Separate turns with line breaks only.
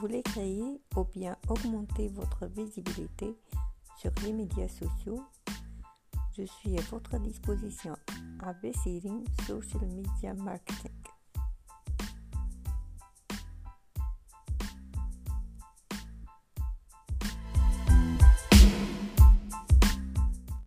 voulez créer ou bien augmenter votre visibilité sur les médias sociaux, je suis à votre disposition. à ABC Social Media Marketing.